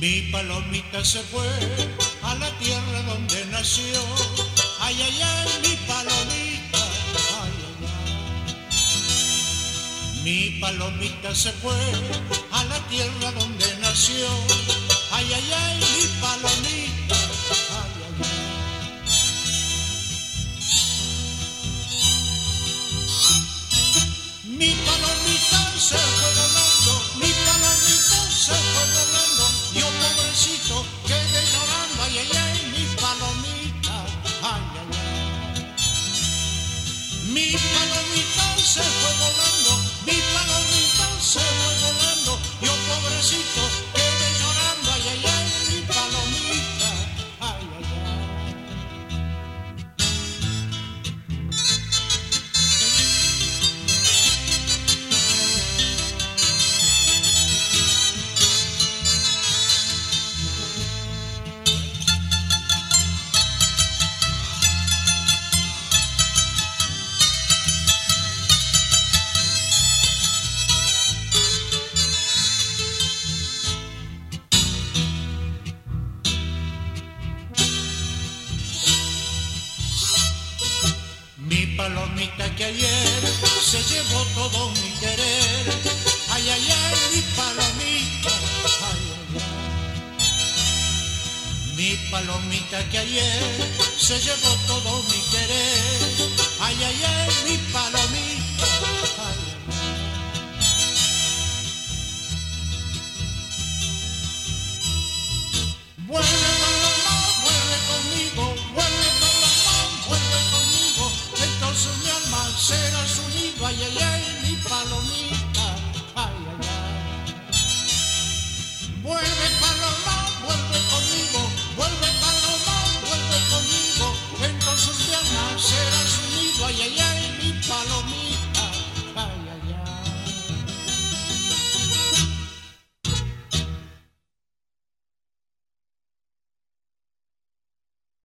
Mi palomita se fue a la tierra donde nació. Ay, ay, ay, mi palomita. Ay, ay, ay. Mi palomita se fue a la tierra donde nació. Ay, ay, ay, mi palomita. Ay, ay, ay. Mi palomita se fue Mi palomita se fue volando, palomita que ayer se llevó todo mi querer. Ay, ay, ay, mi palomita. Ay, ay, ay. Mi palomita que ayer se llevó todo mi querer. Ay, ay, ay, mi palomita. ay, ay, mi palomita.